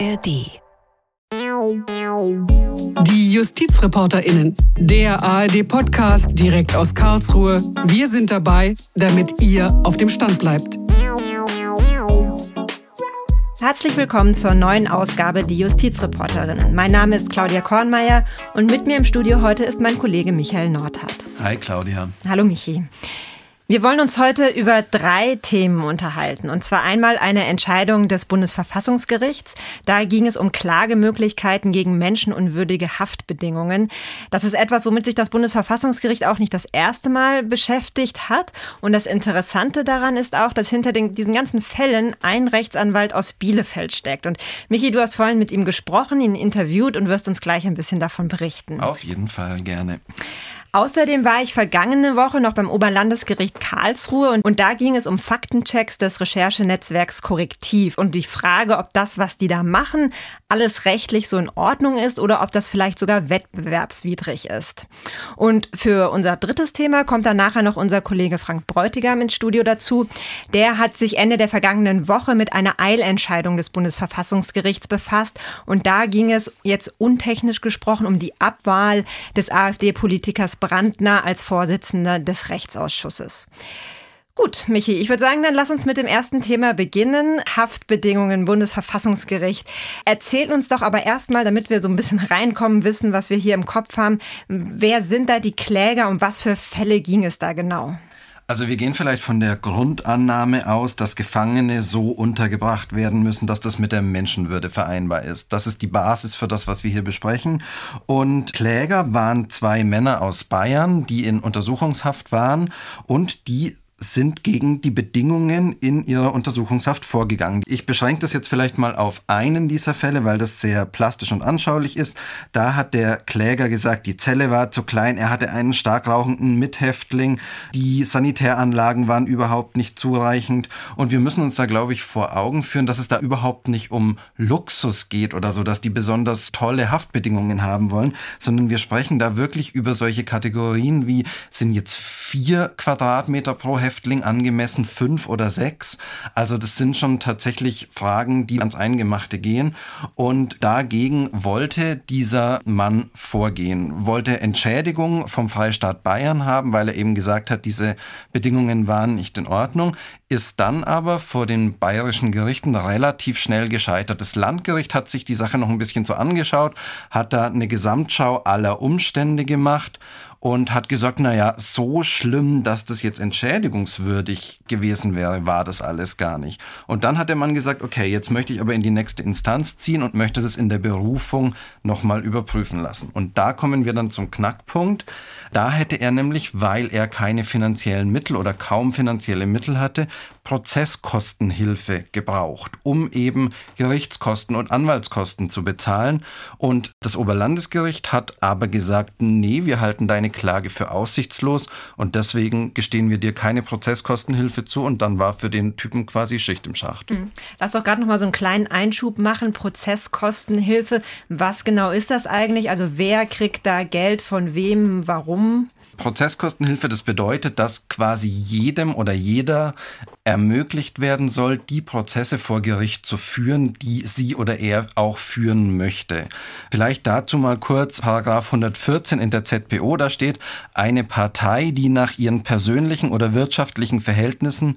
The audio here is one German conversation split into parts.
ARD. Die JustizreporterInnen, der ARD-Podcast direkt aus Karlsruhe. Wir sind dabei, damit ihr auf dem Stand bleibt. Herzlich willkommen zur neuen Ausgabe Die Justizreporterinnen. Mein Name ist Claudia Kornmeier und mit mir im Studio heute ist mein Kollege Michael Nordhardt. Hi Claudia. Hallo Michi. Wir wollen uns heute über drei Themen unterhalten. Und zwar einmal eine Entscheidung des Bundesverfassungsgerichts. Da ging es um Klagemöglichkeiten gegen menschenunwürdige Haftbedingungen. Das ist etwas, womit sich das Bundesverfassungsgericht auch nicht das erste Mal beschäftigt hat. Und das Interessante daran ist auch, dass hinter den, diesen ganzen Fällen ein Rechtsanwalt aus Bielefeld steckt. Und Michi, du hast vorhin mit ihm gesprochen, ihn interviewt und wirst uns gleich ein bisschen davon berichten. Auf jeden Fall gerne. Außerdem war ich vergangene Woche noch beim Oberlandesgericht Karlsruhe und, und, da ging es um Faktenchecks des Recherchenetzwerks Korrektiv und die Frage, ob das, was die da machen, alles rechtlich so in Ordnung ist oder ob das vielleicht sogar wettbewerbswidrig ist. Und für unser drittes Thema kommt dann nachher noch unser Kollege Frank Bräutigam ins Studio dazu. Der hat sich Ende der vergangenen Woche mit einer Eilentscheidung des Bundesverfassungsgerichts befasst und da ging es jetzt untechnisch gesprochen um die Abwahl des AfD-Politikers Brandner als Vorsitzender des Rechtsausschusses. Gut, Michi, ich würde sagen, dann lass uns mit dem ersten Thema beginnen. Haftbedingungen, Bundesverfassungsgericht. Erzähl uns doch aber erstmal, damit wir so ein bisschen reinkommen, wissen, was wir hier im Kopf haben. Wer sind da die Kläger und was für Fälle ging es da genau? Also wir gehen vielleicht von der Grundannahme aus, dass Gefangene so untergebracht werden müssen, dass das mit der Menschenwürde vereinbar ist. Das ist die Basis für das, was wir hier besprechen. Und Kläger waren zwei Männer aus Bayern, die in Untersuchungshaft waren und die sind gegen die Bedingungen in ihrer Untersuchungshaft vorgegangen. Ich beschränke das jetzt vielleicht mal auf einen dieser Fälle, weil das sehr plastisch und anschaulich ist. Da hat der Kläger gesagt, die Zelle war zu klein, er hatte einen stark rauchenden Mithäftling, die Sanitäranlagen waren überhaupt nicht zureichend und wir müssen uns da, glaube ich, vor Augen führen, dass es da überhaupt nicht um Luxus geht oder so, dass die besonders tolle Haftbedingungen haben wollen, sondern wir sprechen da wirklich über solche Kategorien wie sind jetzt vier Quadratmeter pro Häftling angemessen, fünf oder sechs. Also das sind schon tatsächlich Fragen, die ans Eingemachte gehen. Und dagegen wollte dieser Mann vorgehen, wollte Entschädigung vom Freistaat Bayern haben, weil er eben gesagt hat, diese Bedingungen waren nicht in Ordnung, ist dann aber vor den bayerischen Gerichten relativ schnell gescheitert. Das Landgericht hat sich die Sache noch ein bisschen so angeschaut, hat da eine Gesamtschau aller Umstände gemacht und hat gesagt, na ja, so schlimm, dass das jetzt entschädigungswürdig gewesen wäre, war das alles gar nicht. Und dann hat der Mann gesagt, okay, jetzt möchte ich aber in die nächste Instanz ziehen und möchte das in der Berufung nochmal überprüfen lassen. Und da kommen wir dann zum Knackpunkt. Da hätte er nämlich, weil er keine finanziellen Mittel oder kaum finanzielle Mittel hatte, Prozesskostenhilfe gebraucht, um eben Gerichtskosten und Anwaltskosten zu bezahlen. Und das Oberlandesgericht hat aber gesagt, nee, wir halten deine Klage für aussichtslos und deswegen gestehen wir dir keine Prozesskostenhilfe zu und dann war für den Typen quasi Schicht im Schacht. Mhm. Lass doch gerade noch mal so einen kleinen Einschub machen. Prozesskostenhilfe, was genau ist das eigentlich? Also wer kriegt da Geld von wem, warum? Prozesskostenhilfe, das bedeutet, dass quasi jedem oder jeder ermöglicht werden soll, die Prozesse vor Gericht zu führen, die sie oder er auch führen möchte. Vielleicht dazu mal kurz Paragraph 114 in der ZPO, da steht, eine Partei, die nach ihren persönlichen oder wirtschaftlichen Verhältnissen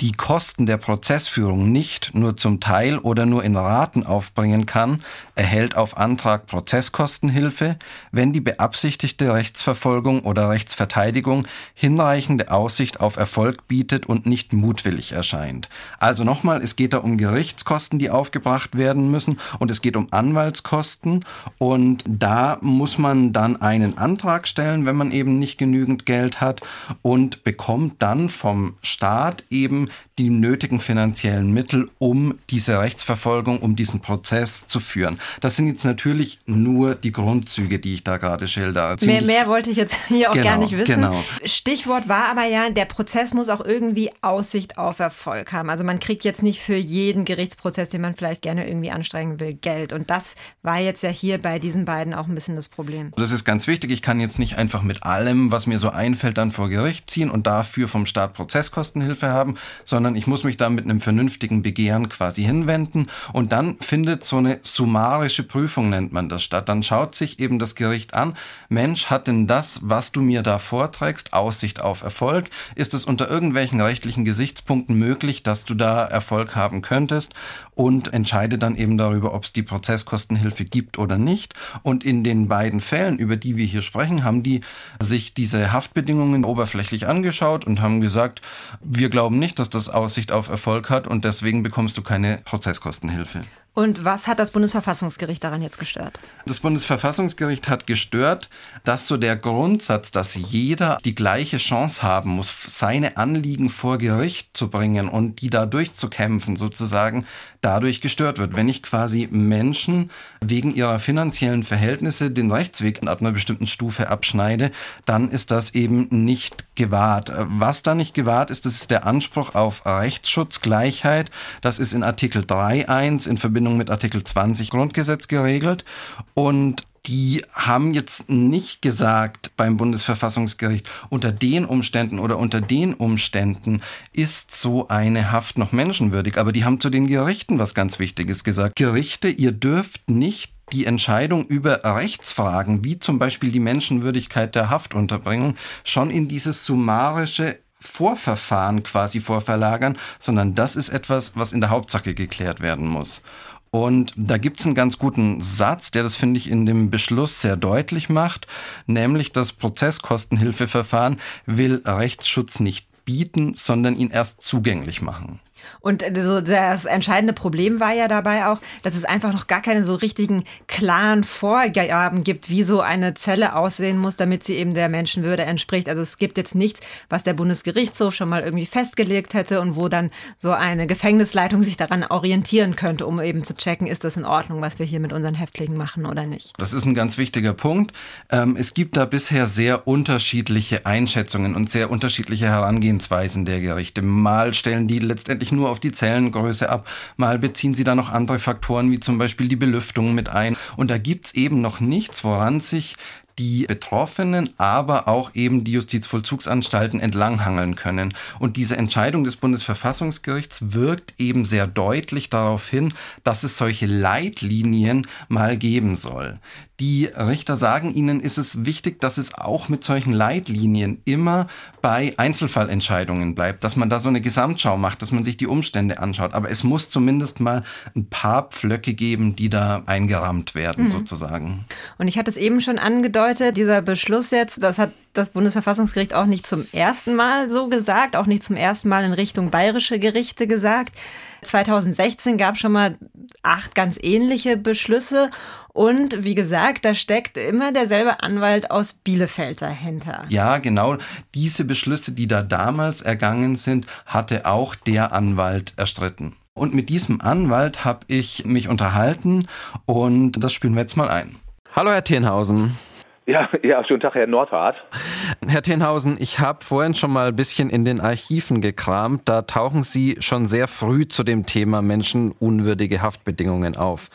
die Kosten der Prozessführung nicht nur zum Teil oder nur in Raten aufbringen kann, erhält auf Antrag Prozesskostenhilfe, wenn die beabsichtigte Rechtsverfolgung oder Rechtsverteidigung hinreichende Aussicht auf Erfolg bietet und nicht mutwillig erscheint. Also nochmal, es geht da um Gerichtskosten, die aufgebracht werden müssen und es geht um Anwaltskosten und da muss man dann einen Antrag stellen, wenn man eben nicht genügend Geld hat und bekommt dann vom Staat eben die nötigen finanziellen Mittel, um diese Rechtsverfolgung, um diesen Prozess zu führen. Das sind jetzt natürlich nur die Grundzüge, die ich da gerade schilder. Mehr, mehr wollte ich jetzt hier auch genau, gar nicht wissen. Genau. Stichwort war aber ja, der Prozess muss auch irgendwie Aussicht auf Erfolg haben. Also man kriegt jetzt nicht für jeden Gerichtsprozess, den man vielleicht gerne irgendwie anstrengen will, Geld. Und das war jetzt ja hier bei diesen beiden auch ein bisschen das Problem. Das ist ganz wichtig. Ich kann jetzt nicht einfach mit allem, was mir so einfällt, dann vor Gericht ziehen und dafür vom Staat Prozesskostenhilfe haben, sondern sondern ich muss mich da mit einem vernünftigen Begehren quasi hinwenden und dann findet so eine summarische Prüfung, nennt man das, statt. Dann schaut sich eben das Gericht an, Mensch, hat denn das, was du mir da vorträgst, Aussicht auf Erfolg? Ist es unter irgendwelchen rechtlichen Gesichtspunkten möglich, dass du da Erfolg haben könntest? Und entscheide dann eben darüber, ob es die Prozesskostenhilfe gibt oder nicht. Und in den beiden Fällen, über die wir hier sprechen, haben die sich diese Haftbedingungen oberflächlich angeschaut und haben gesagt, wir glauben nicht, dass das Aussicht auf Erfolg hat und deswegen bekommst du keine Prozesskostenhilfe. Und was hat das Bundesverfassungsgericht daran jetzt gestört? Das Bundesverfassungsgericht hat gestört, dass so der Grundsatz, dass jeder die gleiche Chance haben muss, seine Anliegen vor Gericht zu bringen und die da durchzukämpfen, sozusagen, dadurch gestört wird. Wenn ich quasi Menschen wegen ihrer finanziellen Verhältnisse den Rechtsweg ab einer bestimmten Stufe abschneide, dann ist das eben nicht gewahrt. Was da nicht gewahrt ist, das ist der Anspruch auf Rechtsschutz, Gleichheit. Das ist in Artikel 3.1 in Verbindung mit Artikel 20 Grundgesetz geregelt. Und die haben jetzt nicht gesagt beim Bundesverfassungsgericht, unter den Umständen oder unter den Umständen ist so eine Haft noch menschenwürdig. Aber die haben zu den Gerichten was ganz Wichtiges gesagt. Gerichte, ihr dürft nicht die Entscheidung über Rechtsfragen, wie zum Beispiel die Menschenwürdigkeit der Haftunterbringung, schon in dieses summarische Vorverfahren quasi vorverlagern, sondern das ist etwas, was in der Hauptsache geklärt werden muss. Und da gibt's einen ganz guten Satz, der das, finde ich, in dem Beschluss sehr deutlich macht, nämlich das Prozesskostenhilfeverfahren will Rechtsschutz nicht bieten, sondern ihn erst zugänglich machen. Und so das entscheidende Problem war ja dabei auch, dass es einfach noch gar keine so richtigen klaren Vorgaben gibt, wie so eine Zelle aussehen muss, damit sie eben der Menschenwürde entspricht. Also es gibt jetzt nichts, was der Bundesgerichtshof schon mal irgendwie festgelegt hätte und wo dann so eine Gefängnisleitung sich daran orientieren könnte, um eben zu checken, ist das in Ordnung, was wir hier mit unseren Häftlingen machen oder nicht. Das ist ein ganz wichtiger Punkt. Ähm, es gibt da bisher sehr unterschiedliche Einschätzungen und sehr unterschiedliche Herangehensweisen der Gerichte. Mal stellen die letztendlich nur auf die Zellengröße ab. Mal beziehen sie da noch andere Faktoren, wie zum Beispiel die Belüftung mit ein. Und da gibt's eben noch nichts, woran sich die Betroffenen, aber auch eben die Justizvollzugsanstalten entlanghangeln können. Und diese Entscheidung des Bundesverfassungsgerichts wirkt eben sehr deutlich darauf hin, dass es solche Leitlinien mal geben soll. Die Richter sagen ihnen, ist es wichtig, dass es auch mit solchen Leitlinien immer bei Einzelfallentscheidungen bleibt, dass man da so eine Gesamtschau macht, dass man sich die Umstände anschaut. Aber es muss zumindest mal ein paar Pflöcke geben, die da eingerammt werden, mhm. sozusagen. Und ich hatte es eben schon angedeutet, dieser Beschluss jetzt, das hat das Bundesverfassungsgericht auch nicht zum ersten Mal so gesagt, auch nicht zum ersten Mal in Richtung bayerische Gerichte gesagt. 2016 gab es schon mal acht ganz ähnliche Beschlüsse. Und wie gesagt, da steckt immer derselbe Anwalt aus Bielefeld dahinter. Ja, genau. Diese Beschlüsse, die da damals ergangen sind, hatte auch der Anwalt erstritten. Und mit diesem Anwalt habe ich mich unterhalten und das spielen wir jetzt mal ein. Hallo, Herr Tenhausen. Ja, ja, schönen Tag, Herr Nordhardt. Herr Tenhausen, ich habe vorhin schon mal ein bisschen in den Archiven gekramt. Da tauchen Sie schon sehr früh zu dem Thema menschenunwürdige Haftbedingungen auf.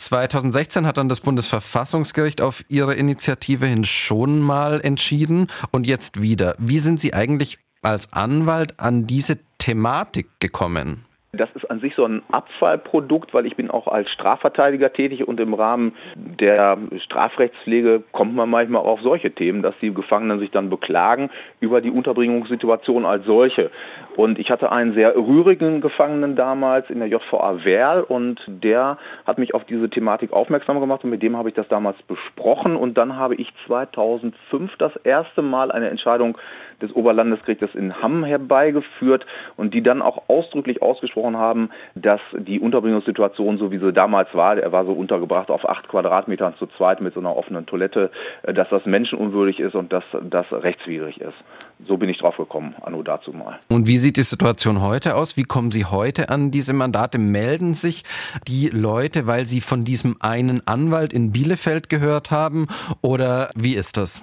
2016 hat dann das Bundesverfassungsgericht auf Ihre Initiative hin schon mal entschieden und jetzt wieder. Wie sind Sie eigentlich als Anwalt an diese Thematik gekommen? Das ist an sich so ein Abfallprodukt, weil ich bin auch als Strafverteidiger tätig und im Rahmen der Strafrechtspflege kommt man manchmal auch auf solche Themen, dass die Gefangenen sich dann beklagen über die Unterbringungssituation als solche. Und ich hatte einen sehr rührigen Gefangenen damals in der JVA Werl und der hat mich auf diese Thematik aufmerksam gemacht und mit dem habe ich das damals besprochen und dann habe ich 2005 das erste Mal eine Entscheidung des Oberlandesgerichtes in Hamm herbeigeführt und die dann auch ausdrücklich ausgesprochen haben, dass die Unterbringungssituation, so wie sie damals war, er war so untergebracht auf acht Quadratmetern zu zweit mit so einer offenen Toilette, äh, dass das menschenunwürdig ist und dass das rechtswidrig ist. So bin ich drauf gekommen, Anno dazu mal. Und wie sieht die Situation heute aus? Wie kommen Sie heute an diese Mandate? Melden sich die Leute, weil sie von diesem einen Anwalt in Bielefeld gehört haben? Oder wie ist das?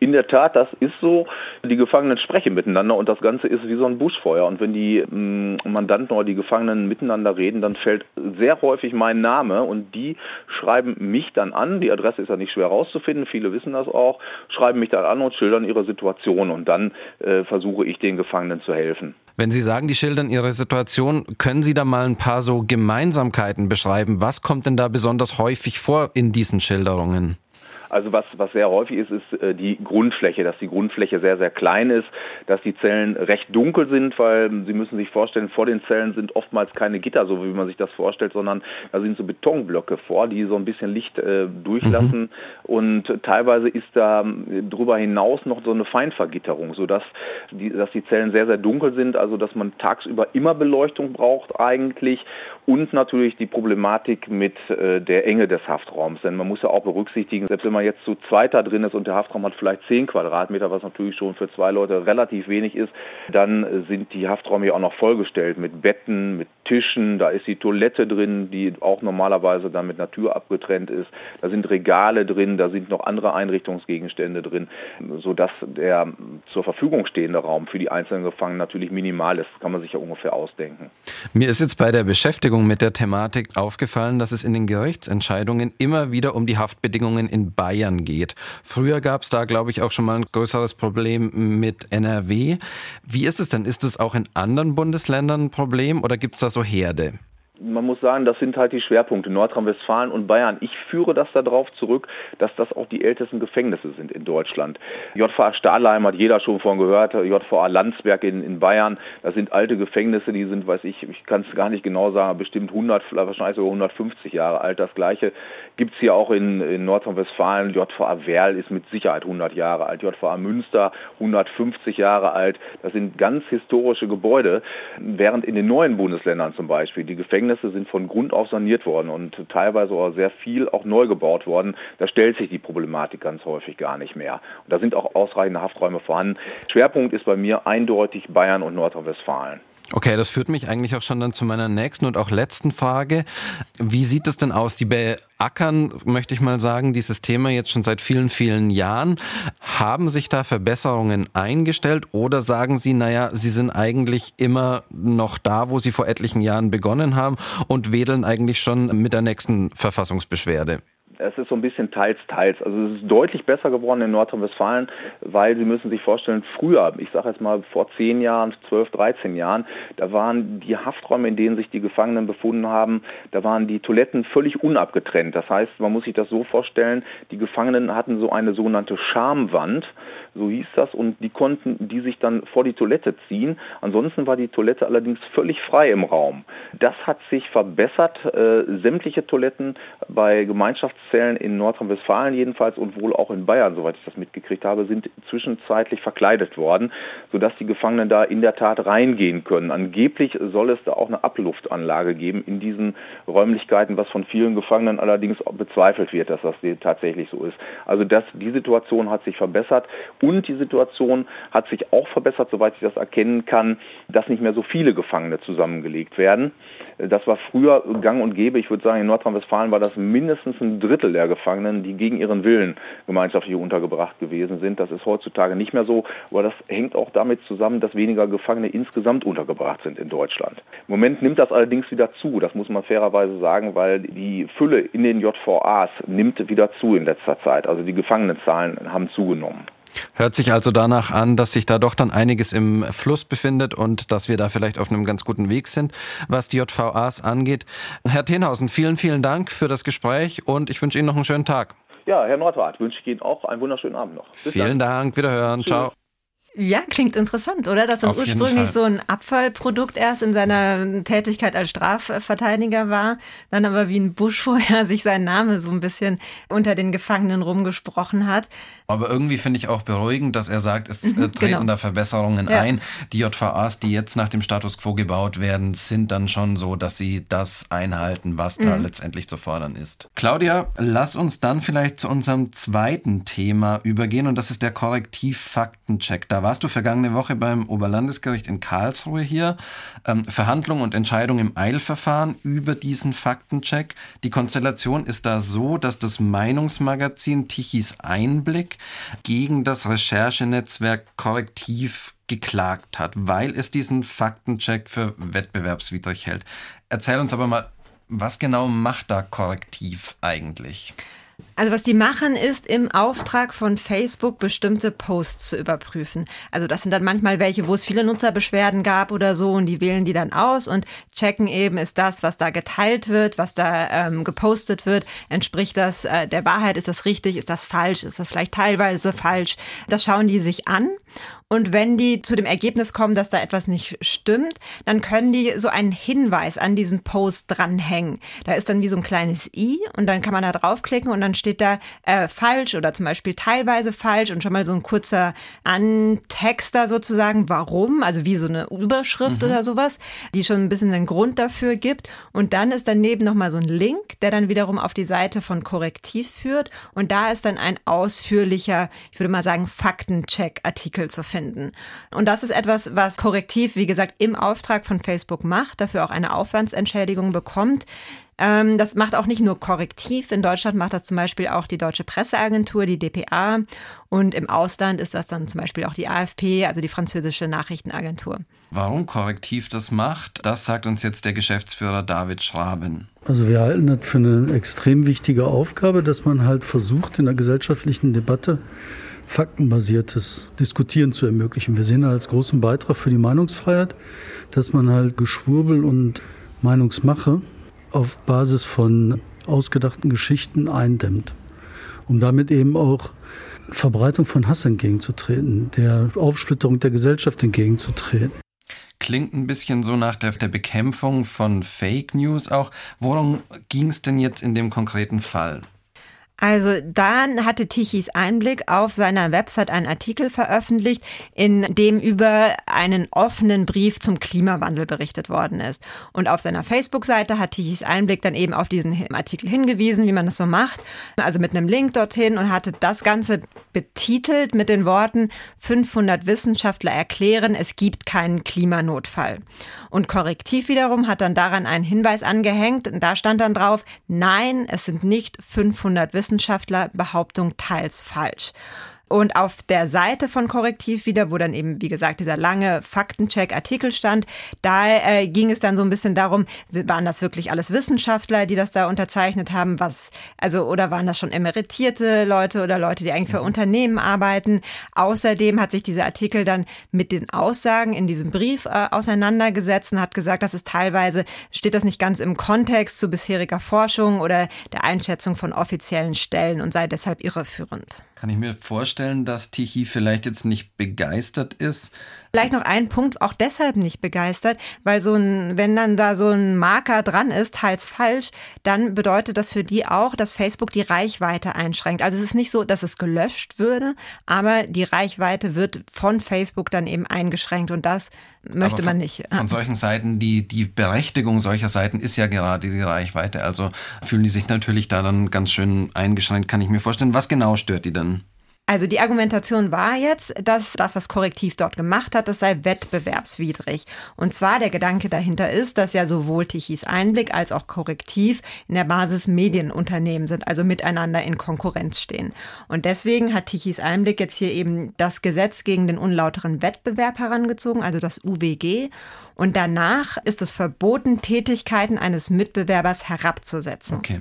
In der Tat, das ist so. Die Gefangenen sprechen miteinander und das Ganze ist wie so ein Buschfeuer. Und wenn die mm, Mandanten oder die Gefangenen miteinander reden, dann fällt sehr häufig mein Name und die schreiben mich dann an. Die Adresse ist ja nicht schwer rauszufinden, viele wissen das auch, schreiben mich dann an und schildern ihre Situation und dann äh, versuche ich den Gefangenen zu helfen. Wenn Sie sagen, die schildern Ihre Situation, können Sie da mal ein paar so Gemeinsamkeiten beschreiben? Was kommt denn da besonders häufig vor in diesen Schilderungen? Also was, was sehr häufig ist, ist äh, die Grundfläche, dass die Grundfläche sehr, sehr klein ist, dass die Zellen recht dunkel sind, weil Sie müssen sich vorstellen, vor den Zellen sind oftmals keine Gitter, so wie man sich das vorstellt, sondern da sind so Betonblöcke vor, die so ein bisschen Licht äh, durchlassen. Mhm. Und teilweise ist da äh, darüber hinaus noch so eine Feinvergitterung, sodass die, dass die Zellen sehr, sehr dunkel sind, also dass man tagsüber immer Beleuchtung braucht eigentlich und natürlich die Problematik mit äh, der Enge des Haftraums. Denn man muss ja auch berücksichtigen, selbst wenn man jetzt zu zweiter drin ist und der Haftraum hat vielleicht zehn Quadratmeter, was natürlich schon für zwei Leute relativ wenig ist, dann sind die Hafträume ja auch noch vollgestellt mit Betten, mit Tischen, da ist die Toilette drin, die auch normalerweise dann mit einer Tür abgetrennt ist. Da sind Regale drin, da sind noch andere Einrichtungsgegenstände drin, sodass der zur Verfügung stehende Raum für die einzelnen Gefangenen natürlich minimal ist. Das kann man sich ja ungefähr ausdenken. Mir ist jetzt bei der Beschäftigung mit der Thematik aufgefallen, dass es in den Gerichtsentscheidungen immer wieder um die Haftbedingungen in Bayern geht. Früher gab es da, glaube ich, auch schon mal ein größeres Problem mit NRW. Wie ist es denn? Ist es auch in anderen Bundesländern ein Problem oder gibt es da so Herde? Man muss sagen, das sind halt die Schwerpunkte Nordrhein-Westfalen und Bayern. Ich führe das darauf zurück, dass das auch die ältesten Gefängnisse sind in Deutschland. JVA Stahlheim hat jeder schon von gehört, JVA Landsberg in, in Bayern, das sind alte Gefängnisse, die sind, weiß ich, ich kann es gar nicht genau sagen, bestimmt 100, wahrscheinlich sogar 150 Jahre alt. Das gleiche gibt es hier auch in, in Nordrhein-Westfalen. JVA Werl ist mit Sicherheit 100 Jahre alt, JVA Münster 150 Jahre alt. Das sind ganz historische Gebäude, während in den neuen Bundesländern zum Beispiel die Gefängnisse Gefängnisse sind von Grund auf saniert worden und teilweise auch sehr viel auch neu gebaut worden. Da stellt sich die Problematik ganz häufig gar nicht mehr. Und da sind auch ausreichende Hafträume vorhanden. Schwerpunkt ist bei mir eindeutig Bayern und Nordrhein-Westfalen. Okay, das führt mich eigentlich auch schon dann zu meiner nächsten und auch letzten Frage. Wie sieht es denn aus? Die beackern, möchte ich mal sagen, dieses Thema jetzt schon seit vielen, vielen Jahren. Haben sich da Verbesserungen eingestellt oder sagen Sie, naja, Sie sind eigentlich immer noch da, wo Sie vor etlichen Jahren begonnen haben und wedeln eigentlich schon mit der nächsten Verfassungsbeschwerde? Es ist so ein bisschen teils, teils. Also es ist deutlich besser geworden in Nordrhein-Westfalen, weil Sie müssen sich vorstellen, früher, ich sage jetzt mal vor zehn Jahren, zwölf, dreizehn Jahren, da waren die Hafträume, in denen sich die Gefangenen befunden haben, da waren die Toiletten völlig unabgetrennt. Das heißt, man muss sich das so vorstellen, die Gefangenen hatten so eine sogenannte Schamwand, so hieß das, und die konnten die sich dann vor die Toilette ziehen. Ansonsten war die Toilette allerdings völlig frei im Raum. Das hat sich verbessert. Äh, sämtliche Toiletten bei Gemeinschaftszellen in Nordrhein-Westfalen jedenfalls und wohl auch in Bayern, soweit ich das mitgekriegt habe, sind zwischenzeitlich verkleidet worden, sodass die Gefangenen da in der Tat reingehen können. Angeblich soll es da auch eine Abluftanlage geben in diesen Räumlichkeiten, was von vielen Gefangenen allerdings bezweifelt wird, dass das tatsächlich so ist. Also das, die Situation hat sich verbessert und die Situation hat sich auch verbessert, soweit ich das erkennen kann, dass nicht mehr so viele Gefangene zusammengelegt werden. Das war früher gang und gäbe. Ich würde sagen, in Nordrhein-Westfalen war das mindestens ein Drittel der Gefangenen, die gegen ihren Willen gemeinschaftlich untergebracht gewesen sind. Das ist heutzutage nicht mehr so, aber das hängt auch damit zusammen, dass weniger Gefangene insgesamt untergebracht sind in Deutschland. Im Moment nimmt das allerdings wieder zu. Das muss man fairerweise sagen, weil die Fülle in den JVAs nimmt wieder zu in letzter Zeit. Also die Gefangenenzahlen haben zugenommen. Hört sich also danach an, dass sich da doch dann einiges im Fluss befindet und dass wir da vielleicht auf einem ganz guten Weg sind, was die JVAs angeht. Herr Tenhausen, vielen, vielen Dank für das Gespräch und ich wünsche Ihnen noch einen schönen Tag. Ja, Herr Nordwart, wünsche ich Ihnen auch einen wunderschönen Abend noch. Bis vielen dann. Dank, wiederhören, Tschüss. ciao. Ja, klingt interessant, oder? Dass das ursprünglich so ein Abfallprodukt erst in seiner Tätigkeit als Strafverteidiger war, dann aber wie ein Busch vorher sich sein Name so ein bisschen unter den Gefangenen rumgesprochen hat. Aber irgendwie finde ich auch beruhigend, dass er sagt, es mhm, treten genau. da Verbesserungen ja. ein. Die JVAs, die jetzt nach dem Status quo gebaut werden, sind dann schon so, dass sie das einhalten, was da mhm. letztendlich zu fordern ist. Claudia, lass uns dann vielleicht zu unserem zweiten Thema übergehen und das ist der Korrektivfaktencheck. Da warst du vergangene Woche beim Oberlandesgericht in Karlsruhe hier. Ähm, Verhandlung und Entscheidung im Eilverfahren über diesen Faktencheck. Die Konstellation ist da so, dass das Meinungsmagazin Tichys Einblick gegen das Recherchenetzwerk Korrektiv geklagt hat, weil es diesen Faktencheck für wettbewerbswidrig hält. Erzähl uns aber mal, was genau macht da Korrektiv eigentlich? Also was die machen, ist im Auftrag von Facebook bestimmte Posts zu überprüfen. Also das sind dann manchmal welche, wo es viele Nutzerbeschwerden gab oder so und die wählen die dann aus und checken eben, ist das, was da geteilt wird, was da ähm, gepostet wird, entspricht das äh, der Wahrheit, ist das richtig, ist das falsch, ist das vielleicht teilweise falsch. Das schauen die sich an und wenn die zu dem Ergebnis kommen, dass da etwas nicht stimmt, dann können die so einen Hinweis an diesen Post dranhängen. Da ist dann wie so ein kleines i und dann kann man da draufklicken und dann steht da äh, falsch oder zum Beispiel teilweise falsch und schon mal so ein kurzer Antexter sozusagen, warum, also wie so eine Überschrift mhm. oder sowas, die schon ein bisschen einen Grund dafür gibt. Und dann ist daneben nochmal so ein Link, der dann wiederum auf die Seite von Korrektiv führt. Und da ist dann ein ausführlicher, ich würde mal sagen, Faktencheck-Artikel zu finden. Und das ist etwas, was Korrektiv, wie gesagt, im Auftrag von Facebook macht, dafür auch eine Aufwandsentschädigung bekommt. Ähm, das macht auch nicht nur Korrektiv. In Deutschland macht das zum Beispiel auch die Deutsche Presseagentur, die DPA. Und im Ausland ist das dann zum Beispiel auch die AFP, also die französische Nachrichtenagentur. Warum Korrektiv das macht, das sagt uns jetzt der Geschäftsführer David Schraben. Also wir halten das für eine extrem wichtige Aufgabe, dass man halt versucht, in der gesellschaftlichen Debatte faktenbasiertes Diskutieren zu ermöglichen. Wir sehen als großen Beitrag für die Meinungsfreiheit, dass man halt Geschwurbel und Meinungsmache auf Basis von ausgedachten Geschichten eindämmt, um damit eben auch Verbreitung von Hass entgegenzutreten, der Aufsplitterung der Gesellschaft entgegenzutreten. Klingt ein bisschen so nach der, der Bekämpfung von Fake News auch. Worum ging es denn jetzt in dem konkreten Fall? Also dann hatte Tichys Einblick auf seiner Website einen Artikel veröffentlicht, in dem über einen offenen Brief zum Klimawandel berichtet worden ist. Und auf seiner Facebook-Seite hat Tichys Einblick dann eben auf diesen Artikel hingewiesen, wie man das so macht, also mit einem Link dorthin und hatte das Ganze betitelt mit den Worten 500 Wissenschaftler erklären, es gibt keinen Klimanotfall. Und Korrektiv wiederum hat dann daran einen Hinweis angehängt und da stand dann drauf, nein, es sind nicht 500 Wissenschaftler, Wissenschaftler Behauptung teils falsch. Und auf der Seite von Korrektiv wieder, wo dann eben, wie gesagt, dieser lange Faktencheck-Artikel stand, da äh, ging es dann so ein bisschen darum, waren das wirklich alles Wissenschaftler, die das da unterzeichnet haben, was, also, oder waren das schon emeritierte Leute oder Leute, die eigentlich für mhm. Unternehmen arbeiten? Außerdem hat sich dieser Artikel dann mit den Aussagen in diesem Brief äh, auseinandergesetzt und hat gesagt, dass es teilweise, steht das nicht ganz im Kontext zu bisheriger Forschung oder der Einschätzung von offiziellen Stellen und sei deshalb irreführend. Kann ich mir vorstellen, dass Tichy vielleicht jetzt nicht begeistert ist? Vielleicht noch ein Punkt, auch deshalb nicht begeistert, weil so ein, wenn dann da so ein Marker dran ist, teils falsch, dann bedeutet das für die auch, dass Facebook die Reichweite einschränkt. Also es ist nicht so, dass es gelöscht würde, aber die Reichweite wird von Facebook dann eben eingeschränkt und das möchte von, man nicht. Von solchen Seiten, die, die Berechtigung solcher Seiten ist ja gerade die Reichweite. Also fühlen die sich natürlich da dann ganz schön eingeschränkt, kann ich mir vorstellen. Was genau stört die denn? Also die Argumentation war jetzt, dass das, was Korrektiv dort gemacht hat, das sei wettbewerbswidrig. Und zwar der Gedanke dahinter ist, dass ja sowohl Tichys Einblick als auch Korrektiv in der Basis Medienunternehmen sind, also miteinander in Konkurrenz stehen. Und deswegen hat Tichys Einblick jetzt hier eben das Gesetz gegen den unlauteren Wettbewerb herangezogen, also das UWG. Und danach ist es verboten, Tätigkeiten eines Mitbewerbers herabzusetzen. Okay.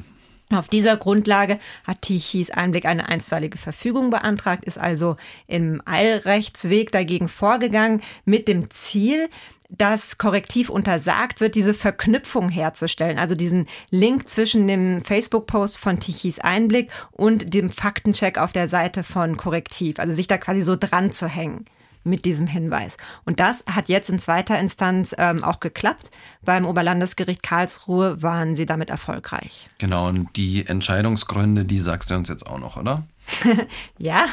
Auf dieser Grundlage hat Tichys Einblick eine einstweilige Verfügung beantragt, ist also im Eilrechtsweg dagegen vorgegangen mit dem Ziel, dass korrektiv untersagt wird, diese Verknüpfung herzustellen, also diesen Link zwischen dem Facebook-Post von Tichys Einblick und dem Faktencheck auf der Seite von Korrektiv, also sich da quasi so dran zu hängen mit diesem Hinweis. Und das hat jetzt in zweiter Instanz ähm, auch geklappt. Beim Oberlandesgericht Karlsruhe waren sie damit erfolgreich. Genau, und die Entscheidungsgründe, die sagst du uns jetzt auch noch, oder? ja,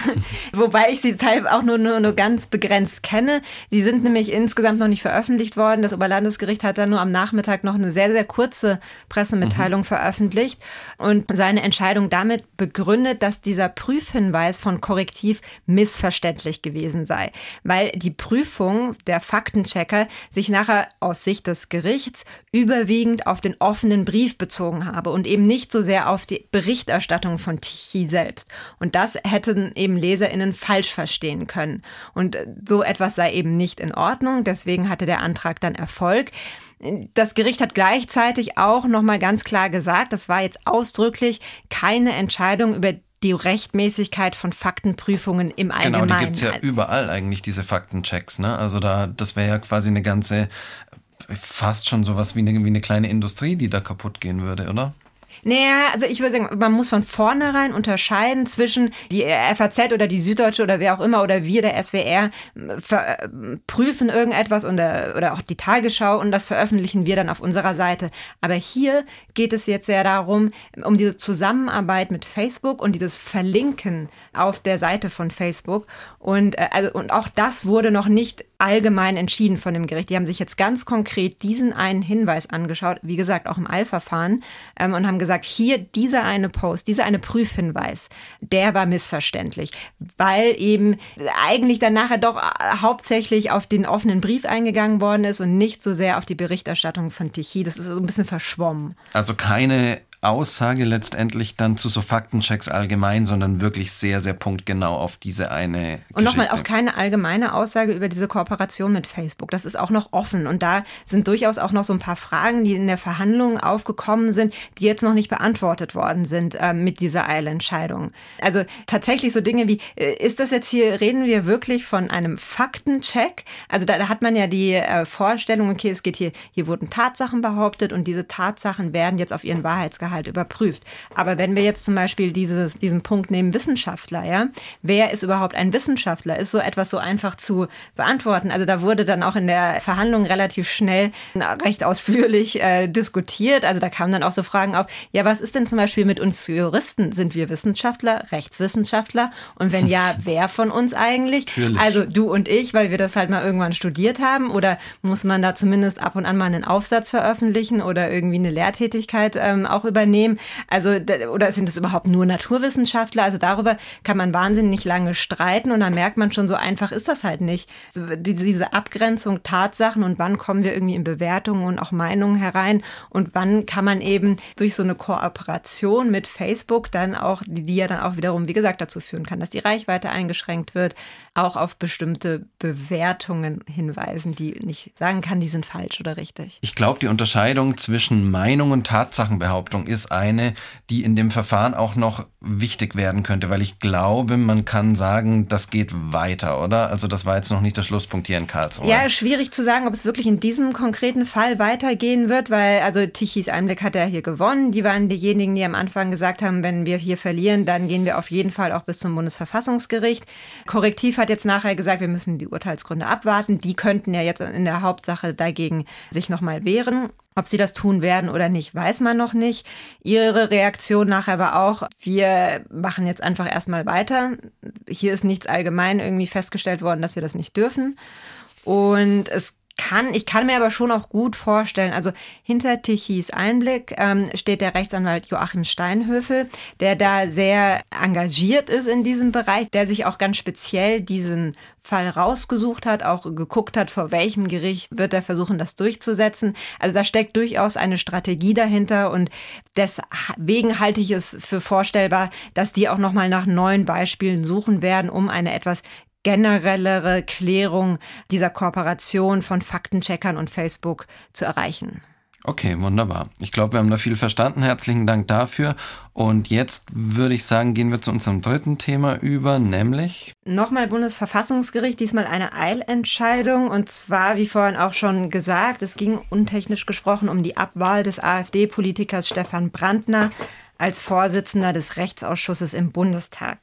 wobei ich sie teilweise auch nur, nur, nur ganz begrenzt kenne. Sie sind nämlich insgesamt noch nicht veröffentlicht worden. Das Oberlandesgericht hat dann nur am Nachmittag noch eine sehr, sehr kurze Pressemitteilung mhm. veröffentlicht und seine Entscheidung damit begründet, dass dieser Prüfhinweis von Korrektiv missverständlich gewesen sei, weil die Prüfung der Faktenchecker sich nachher aus Sicht des Gerichts überwiegend auf den offenen Brief bezogen habe und eben nicht so sehr auf die Berichterstattung von Tichy selbst. Und und das hätten eben LeserInnen falsch verstehen können. Und so etwas sei eben nicht in Ordnung. Deswegen hatte der Antrag dann Erfolg. Das Gericht hat gleichzeitig auch nochmal ganz klar gesagt, das war jetzt ausdrücklich keine Entscheidung über die Rechtmäßigkeit von Faktenprüfungen im Allgemeinen. Genau, die gibt es ja überall eigentlich, diese Faktenchecks. Ne? Also da, das wäre ja quasi eine ganze, fast schon sowas wie eine, wie eine kleine Industrie, die da kaputt gehen würde, oder? Naja, also ich würde sagen, man muss von vornherein unterscheiden zwischen die FAZ oder die Süddeutsche oder wer auch immer oder wir, der SWR, prüfen irgendetwas oder, oder auch die Tagesschau und das veröffentlichen wir dann auf unserer Seite. Aber hier geht es jetzt sehr darum, um diese Zusammenarbeit mit Facebook und dieses Verlinken auf der Seite von Facebook. Und, äh, also, und auch das wurde noch nicht allgemein entschieden von dem Gericht. Die haben sich jetzt ganz konkret diesen einen Hinweis angeschaut, wie gesagt, auch im Eilverfahren, ähm, und haben gesagt, hier dieser eine Post, dieser eine Prüfhinweis, der war missverständlich, weil eben eigentlich dann nachher doch äh, hauptsächlich auf den offenen Brief eingegangen worden ist und nicht so sehr auf die Berichterstattung von Tichy. Das ist so ein bisschen verschwommen. Also keine Aussage letztendlich dann zu so Faktenchecks allgemein, sondern wirklich sehr, sehr punktgenau auf diese eine. Und nochmal auch keine allgemeine Aussage über diese Kooperation mit Facebook. Das ist auch noch offen. Und da sind durchaus auch noch so ein paar Fragen, die in der Verhandlung aufgekommen sind, die jetzt noch nicht beantwortet worden sind äh, mit dieser Eilentscheidung. Also tatsächlich so Dinge wie, äh, ist das jetzt hier, reden wir wirklich von einem Faktencheck? Also da, da hat man ja die äh, Vorstellung, okay, es geht hier, hier wurden Tatsachen behauptet und diese Tatsachen werden jetzt auf ihren Wahrheitsgehalt halt überprüft. Aber wenn wir jetzt zum Beispiel dieses, diesen Punkt nehmen, Wissenschaftler, ja, wer ist überhaupt ein Wissenschaftler? Ist so etwas so einfach zu beantworten? Also da wurde dann auch in der Verhandlung relativ schnell recht ausführlich äh, diskutiert. Also da kamen dann auch so Fragen auf, ja, was ist denn zum Beispiel mit uns Juristen? Sind wir Wissenschaftler, Rechtswissenschaftler? Und wenn ja, wer von uns eigentlich? Natürlich. Also du und ich, weil wir das halt mal irgendwann studiert haben? Oder muss man da zumindest ab und an mal einen Aufsatz veröffentlichen oder irgendwie eine Lehrtätigkeit ähm, auch über übernehmen? Also, oder sind es überhaupt nur Naturwissenschaftler? Also darüber kann man wahnsinnig lange streiten und da merkt man schon, so einfach ist das halt nicht. Diese Abgrenzung Tatsachen und wann kommen wir irgendwie in Bewertungen und auch Meinungen herein und wann kann man eben durch so eine Kooperation mit Facebook dann auch, die ja dann auch wiederum, wie gesagt, dazu führen kann, dass die Reichweite eingeschränkt wird, auch auf bestimmte Bewertungen hinweisen, die nicht sagen kann, die sind falsch oder richtig. Ich glaube, die Unterscheidung zwischen Meinung und Tatsachenbehauptung ist eine, die in dem Verfahren auch noch wichtig werden könnte, weil ich glaube, man kann sagen, das geht weiter, oder? Also das war jetzt noch nicht der Schlusspunkt hier in Karlsruhe. Ja, schwierig zu sagen, ob es wirklich in diesem konkreten Fall weitergehen wird, weil also Tichys Einblick hat er hier gewonnen. Die waren diejenigen, die am Anfang gesagt haben, wenn wir hier verlieren, dann gehen wir auf jeden Fall auch bis zum Bundesverfassungsgericht. Korrektiv hat hat jetzt nachher gesagt, wir müssen die Urteilsgründe abwarten. Die könnten ja jetzt in der Hauptsache dagegen sich nochmal wehren. Ob sie das tun werden oder nicht, weiß man noch nicht. Ihre Reaktion nachher war auch, wir machen jetzt einfach erstmal weiter. Hier ist nichts allgemein irgendwie festgestellt worden, dass wir das nicht dürfen. Und es kann, ich kann mir aber schon auch gut vorstellen, also hinter Tichys Einblick ähm, steht der Rechtsanwalt Joachim Steinhöfel, der da sehr engagiert ist in diesem Bereich, der sich auch ganz speziell diesen Fall rausgesucht hat, auch geguckt hat, vor welchem Gericht wird er versuchen, das durchzusetzen. Also da steckt durchaus eine Strategie dahinter und deswegen halte ich es für vorstellbar, dass die auch nochmal nach neuen Beispielen suchen werden, um eine etwas generellere Klärung dieser Kooperation von Faktencheckern und Facebook zu erreichen. Okay, wunderbar. Ich glaube, wir haben da viel verstanden. Herzlichen Dank dafür. Und jetzt würde ich sagen, gehen wir zu unserem dritten Thema über, nämlich. Nochmal Bundesverfassungsgericht, diesmal eine Eilentscheidung. Und zwar, wie vorhin auch schon gesagt, es ging untechnisch gesprochen um die Abwahl des AfD-Politikers Stefan Brandner als Vorsitzender des Rechtsausschusses im Bundestag.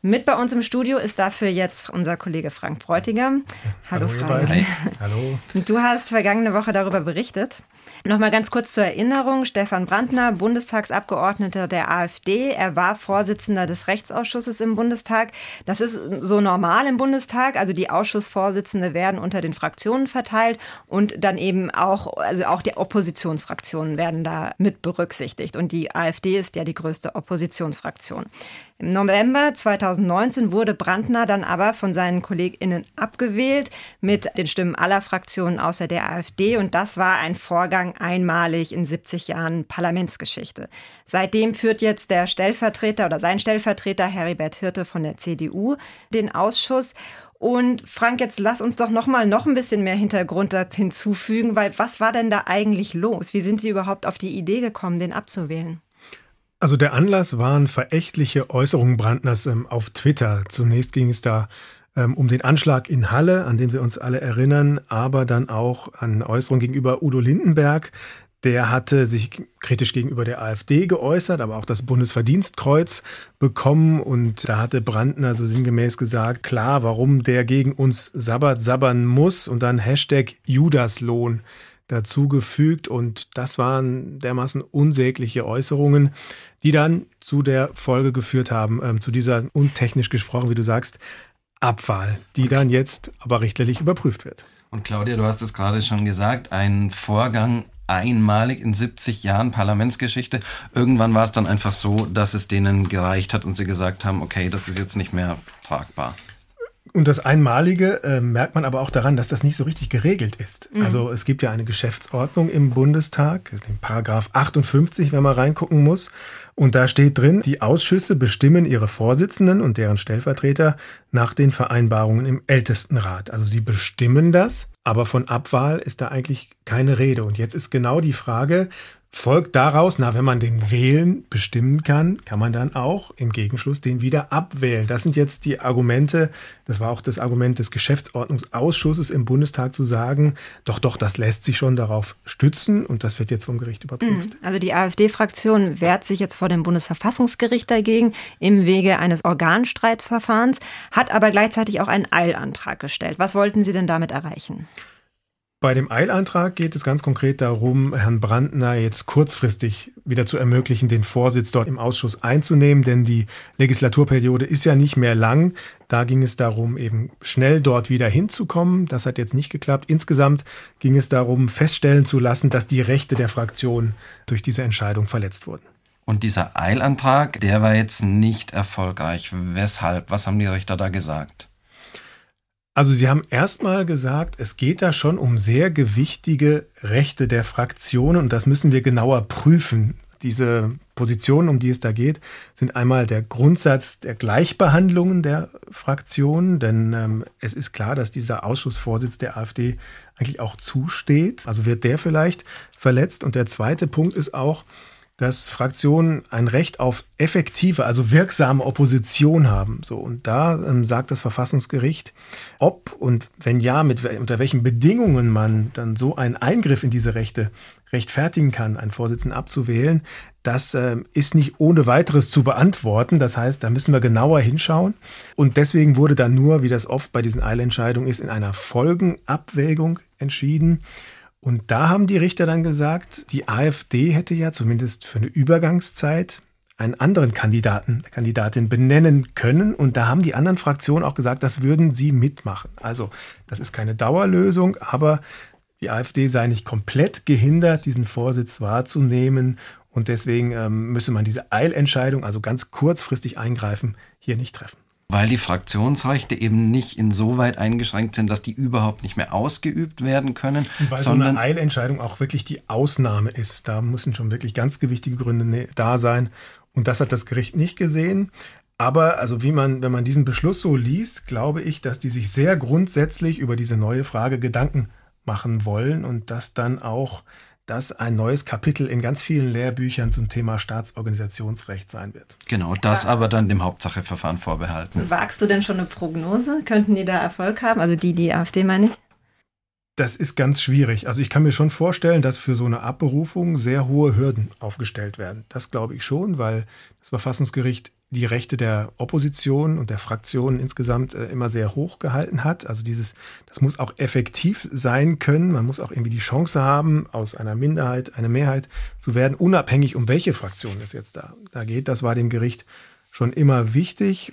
Mit bei uns im Studio ist dafür jetzt unser Kollege Frank Bräutigam. Hallo, Hallo Frank. Hallo. Du hast vergangene Woche darüber berichtet. Nochmal ganz kurz zur Erinnerung. Stefan Brandner, Bundestagsabgeordneter der AfD. Er war Vorsitzender des Rechtsausschusses im Bundestag. Das ist so normal im Bundestag. Also die Ausschussvorsitzende werden unter den Fraktionen verteilt und dann eben auch, also auch die Oppositionsfraktionen werden da mit berücksichtigt. Und die AfD ist ja die größte Oppositionsfraktion. Im November 2019 wurde Brandner dann aber von seinen KollegInnen abgewählt mit den Stimmen aller Fraktionen außer der AfD. Und das war ein Vorgang einmalig in 70 Jahren Parlamentsgeschichte. Seitdem führt jetzt der Stellvertreter oder sein Stellvertreter Heribert Hirte von der CDU den Ausschuss. Und Frank, jetzt lass uns doch noch mal noch ein bisschen mehr Hintergrund hinzufügen, weil was war denn da eigentlich los? Wie sind Sie überhaupt auf die Idee gekommen, den abzuwählen? Also der Anlass waren verächtliche Äußerungen Brandners ähm, auf Twitter. Zunächst ging es da ähm, um den Anschlag in Halle, an den wir uns alle erinnern, aber dann auch an Äußerungen gegenüber Udo Lindenberg. Der hatte sich kritisch gegenüber der AfD geäußert, aber auch das Bundesverdienstkreuz bekommen. Und da hatte Brandner so sinngemäß gesagt, klar, warum der gegen uns Sabbat sabbern muss und dann Hashtag Judaslohn dazugefügt. Und das waren dermaßen unsägliche Äußerungen, die dann zu der Folge geführt haben, äh, zu dieser untechnisch gesprochen, wie du sagst, Abwahl, die dann jetzt aber richterlich überprüft wird. Und Claudia, du hast es gerade schon gesagt, ein Vorgang einmalig in 70 Jahren Parlamentsgeschichte. Irgendwann war es dann einfach so, dass es denen gereicht hat und sie gesagt haben, okay, das ist jetzt nicht mehr tragbar. Und das Einmalige äh, merkt man aber auch daran, dass das nicht so richtig geregelt ist. Mhm. Also es gibt ja eine Geschäftsordnung im Bundestag, den Paragraph 58, wenn man reingucken muss. Und da steht drin, die Ausschüsse bestimmen ihre Vorsitzenden und deren Stellvertreter nach den Vereinbarungen im Ältestenrat. Also sie bestimmen das, aber von Abwahl ist da eigentlich keine Rede. Und jetzt ist genau die Frage, folgt daraus, na, wenn man den Wählen bestimmen kann, kann man dann auch im Gegenschluss den wieder abwählen. Das sind jetzt die Argumente, das war auch das Argument des Geschäftsordnungsausschusses im Bundestag zu sagen, doch, doch, das lässt sich schon darauf stützen und das wird jetzt vom Gericht überprüft. Mhm. Also die AfD-Fraktion wehrt sich jetzt vor dem Bundesverfassungsgericht dagegen im Wege eines Organstreitsverfahrens, hat aber gleichzeitig auch einen Eilantrag gestellt. Was wollten Sie denn damit erreichen? Bei dem Eilantrag geht es ganz konkret darum, Herrn Brandner jetzt kurzfristig wieder zu ermöglichen, den Vorsitz dort im Ausschuss einzunehmen, denn die Legislaturperiode ist ja nicht mehr lang. Da ging es darum, eben schnell dort wieder hinzukommen. Das hat jetzt nicht geklappt. Insgesamt ging es darum, feststellen zu lassen, dass die Rechte der Fraktion durch diese Entscheidung verletzt wurden. Und dieser Eilantrag, der war jetzt nicht erfolgreich. Weshalb? Was haben die Richter da gesagt? Also Sie haben erstmal gesagt, es geht da schon um sehr gewichtige Rechte der Fraktionen und das müssen wir genauer prüfen. Diese Positionen, um die es da geht, sind einmal der Grundsatz der Gleichbehandlungen der Fraktionen, denn ähm, es ist klar, dass dieser Ausschussvorsitz der AfD eigentlich auch zusteht. Also wird der vielleicht verletzt. Und der zweite Punkt ist auch, dass Fraktionen ein Recht auf effektive, also wirksame Opposition haben. So und da ähm, sagt das Verfassungsgericht, ob und wenn ja, mit unter welchen Bedingungen man dann so einen Eingriff in diese Rechte rechtfertigen kann, einen Vorsitzenden abzuwählen, das äh, ist nicht ohne weiteres zu beantworten. Das heißt, da müssen wir genauer hinschauen. Und deswegen wurde dann nur, wie das oft bei diesen Eilentscheidungen ist, in einer Folgenabwägung entschieden. Und da haben die Richter dann gesagt, die AfD hätte ja zumindest für eine Übergangszeit einen anderen Kandidaten, Kandidatin benennen können. Und da haben die anderen Fraktionen auch gesagt, das würden sie mitmachen. Also das ist keine Dauerlösung, aber die AfD sei nicht komplett gehindert, diesen Vorsitz wahrzunehmen. Und deswegen ähm, müsse man diese Eilentscheidung, also ganz kurzfristig eingreifen, hier nicht treffen. Weil die Fraktionsrechte eben nicht insoweit eingeschränkt sind, dass die überhaupt nicht mehr ausgeübt werden können. Und weil sondern so eine Eilentscheidung auch wirklich die Ausnahme ist. Da müssen schon wirklich ganz gewichtige Gründe ne, da sein. Und das hat das Gericht nicht gesehen. Aber also wie man, wenn man diesen Beschluss so liest, glaube ich, dass die sich sehr grundsätzlich über diese neue Frage Gedanken machen wollen und dass dann auch das ein neues Kapitel in ganz vielen Lehrbüchern zum Thema Staatsorganisationsrecht sein wird. Genau, das aber dann dem Hauptsacheverfahren vorbehalten. Wagst du denn schon eine Prognose? Könnten die da Erfolg haben? Also die, die AfD meine ich? Das ist ganz schwierig. Also ich kann mir schon vorstellen, dass für so eine Abberufung sehr hohe Hürden aufgestellt werden. Das glaube ich schon, weil das Verfassungsgericht die Rechte der Opposition und der Fraktionen insgesamt äh, immer sehr hoch gehalten hat. Also dieses, das muss auch effektiv sein können. Man muss auch irgendwie die Chance haben, aus einer Minderheit eine Mehrheit zu werden, unabhängig um welche Fraktion es jetzt da, da geht. Das war dem Gericht schon immer wichtig.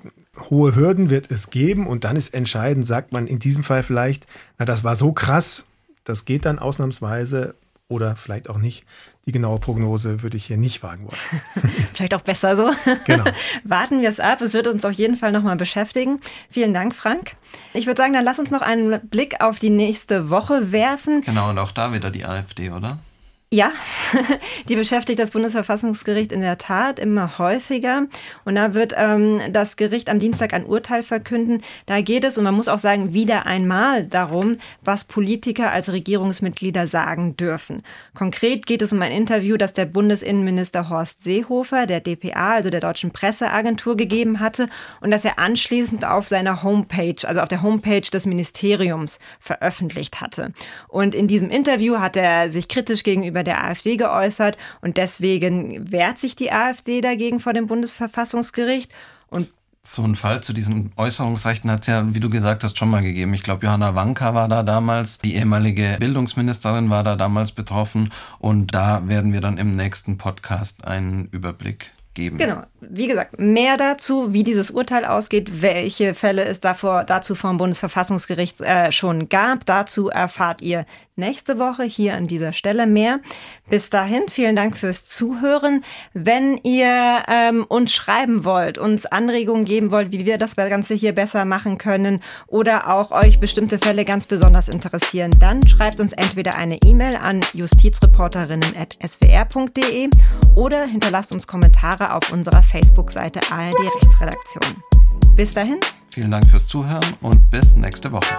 Hohe Hürden wird es geben und dann ist entscheidend, sagt man in diesem Fall vielleicht, na, das war so krass, das geht dann ausnahmsweise oder vielleicht auch nicht. Die genaue Prognose würde ich hier nicht wagen wollen. vielleicht auch besser so. Genau. Warten wir es ab. Es wird uns auf jeden Fall nochmal beschäftigen. Vielen Dank, Frank. Ich würde sagen, dann lass uns noch einen Blick auf die nächste Woche werfen. Genau, und auch da wieder die AfD, oder? Ja, die beschäftigt das Bundesverfassungsgericht in der Tat immer häufiger. Und da wird ähm, das Gericht am Dienstag ein Urteil verkünden. Da geht es, und man muss auch sagen, wieder einmal darum, was Politiker als Regierungsmitglieder sagen dürfen. Konkret geht es um ein Interview, das der Bundesinnenminister Horst Seehofer, der DPA, also der Deutschen Presseagentur, gegeben hatte und das er anschließend auf seiner Homepage, also auf der Homepage des Ministeriums veröffentlicht hatte. Und in diesem Interview hat er sich kritisch gegenüber der AfD geäußert und deswegen wehrt sich die AfD dagegen vor dem Bundesverfassungsgericht und so ein Fall zu diesen Äußerungsrechten hat es ja, wie du gesagt hast, schon mal gegeben. Ich glaube, Johanna Wanka war da damals, die ehemalige Bildungsministerin war da damals betroffen und da werden wir dann im nächsten Podcast einen Überblick geben. Genau. Wie gesagt, mehr dazu, wie dieses Urteil ausgeht, welche Fälle es davor, dazu vom Bundesverfassungsgericht äh, schon gab. Dazu erfahrt ihr nächste Woche hier an dieser Stelle mehr. Bis dahin, vielen Dank fürs Zuhören. Wenn ihr ähm, uns schreiben wollt, uns Anregungen geben wollt, wie wir das Ganze hier besser machen können oder auch euch bestimmte Fälle ganz besonders interessieren, dann schreibt uns entweder eine E-Mail an justizreporterinnen.swr.de oder hinterlasst uns Kommentare auf unserer Facebook-Seite ARD Rechtsredaktion. Bis dahin. Vielen Dank fürs Zuhören und bis nächste Woche.